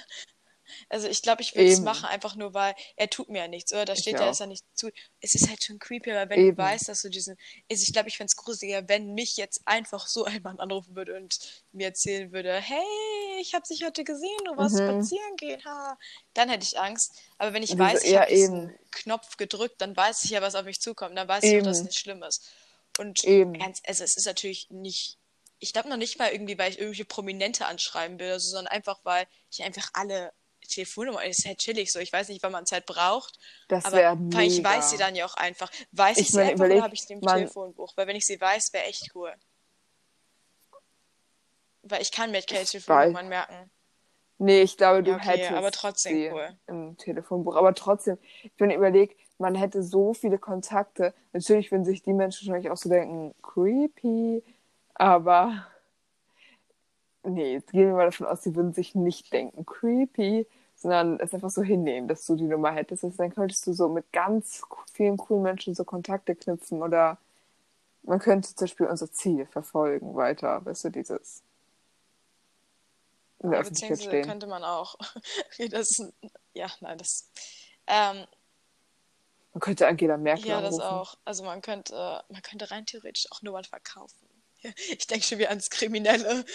Also ich glaube, ich würde es machen, einfach nur, weil er tut mir ja nichts, oder? Da steht ja, dass er nicht zu. Es ist halt schon creepy, aber wenn Eben. du weißt, dass du diesen. Also ich glaube, ich fände es gruseliger, wenn mich jetzt einfach so *laughs* ein Mann anrufen würde und mir erzählen würde, hey, ich habe dich heute gesehen, du warst mhm. spazieren gehen, ha. Dann hätte ich Angst. Aber wenn ich weiß, ich habe diesen Knopf gedrückt, dann weiß ich ja, was auf mich zukommt. Dann weiß eben. ich auch, dass es nicht schlimm ist. Und eben. ganz, also es ist natürlich nicht ich glaube noch nicht mal irgendwie, weil ich irgendwelche Prominente anschreiben will, sondern einfach, weil ich einfach alle Telefonnummer ist halt chillig so. Ich weiß nicht, wann man halt braucht. Das aber mega. ich weiß sie dann ja auch einfach. Weiß ich, ich sie einfach überleg, oder habe ich sie im man, Telefonbuch? Weil wenn ich sie weiß, wäre echt cool. Weil ich kann mir halt keine Telefonnummern merken. Nee, ich glaube, du ja, okay, hättest aber trotzdem cool. im Telefonbuch. Aber trotzdem, ich bin überlegt, man hätte so viele Kontakte. Natürlich würden sich die Menschen wahrscheinlich auch so denken, creepy. Aber nee, jetzt gehen wir mal davon aus, sie würden sich nicht denken, creepy, sondern es einfach so hinnehmen, dass du die Nummer hättest. Also dann könntest du so mit ganz vielen coolen Menschen so Kontakte knüpfen oder man könnte zum Beispiel unser Ziel verfolgen weiter, weißt du, dieses in der ja, Öffentlichkeit stehen. könnte man auch. *laughs* das, ja, nein, das. Ähm, man könnte Angela Merkel Ja, das auch. Also man könnte, man könnte rein theoretisch auch Nummern verkaufen. Ich denke schon wieder ans Kriminelle. *laughs*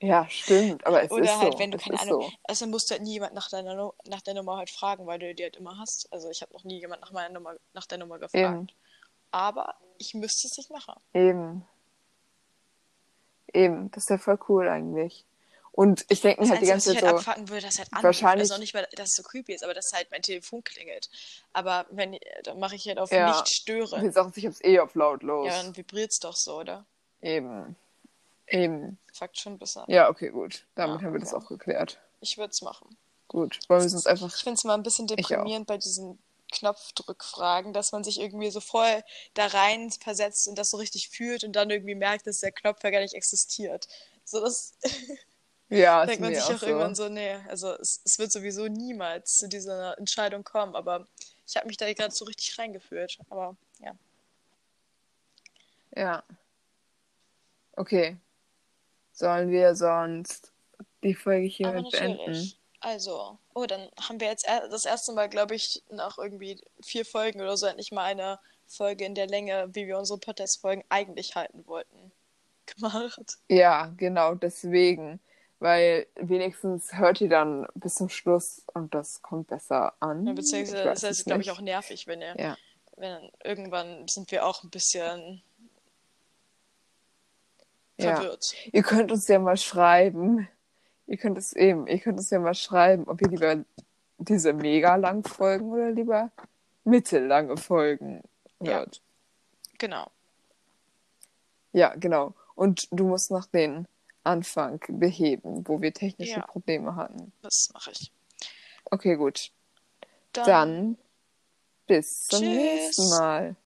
Ja, stimmt, aber es Oder ist halt, so. wenn du keine Ahnung, so. also musst du halt nie jemand nach deiner, nach der Nummer halt fragen, weil du die halt immer hast. Also ich habe noch nie jemand nach meiner Nummer, nach der Nummer gefragt. Eben. Aber ich müsste es nicht machen. Eben. Eben, das wäre voll cool eigentlich. Und ich denke mir halt die ganze Zeit. Was ich halt so, abfucken würde, dass halt anruft. Wahrscheinlich. Also nicht, weil das so creepy ist, aber dass halt mein Telefon klingelt. Aber wenn, dann mache ich halt auf ja, nicht stören. Jetzt auch, ich hab's eh auf lautlos. Ja, dann vibriert's doch so, oder? Eben. Eben. Fakt schon besser. Ja, okay, gut. Damit ja, haben wir das auch geklärt. Ich würde es machen. Gut. Wollen wir uns einfach. Ich finde es mal ein bisschen deprimierend bei diesen Knopfdrückfragen, dass man sich irgendwie so voll da rein versetzt und das so richtig fühlt und dann irgendwie merkt, dass der Knopf ja gar nicht existiert. So das. *laughs* Ja, denkt man sich auch, auch so. irgendwann so, nee, also es, es wird sowieso niemals zu dieser Entscheidung kommen, aber ich habe mich da gerade so richtig reingefühlt. Aber ja. Ja. Okay. Sollen wir sonst die Folge hier beenden? Also, oh, dann haben wir jetzt das erste Mal, glaube ich, nach irgendwie vier Folgen oder so endlich mal eine Folge in der Länge, wie wir unsere Podcast-Folgen eigentlich halten wollten, *laughs* gemacht. Ja, genau, deswegen. Weil wenigstens hört ihr dann bis zum Schluss und das kommt besser an. Ja, beziehungsweise ist es, glaube ich, auch nervig, wenn ihr. Ja. Wenn irgendwann sind wir auch ein bisschen verwirrt. Ja. Ihr könnt uns ja mal schreiben. Ihr könnt es eben, ihr könnt uns ja mal schreiben, ob ihr lieber diese mega langen Folgen oder lieber mittellange Folgen hört. Ja. Genau. Ja, genau. Und du musst noch den Anfang beheben, wo wir technische ja. Probleme hatten. Das mache ich. Okay, gut. Dann, Dann bis zum Tschüss. nächsten Mal.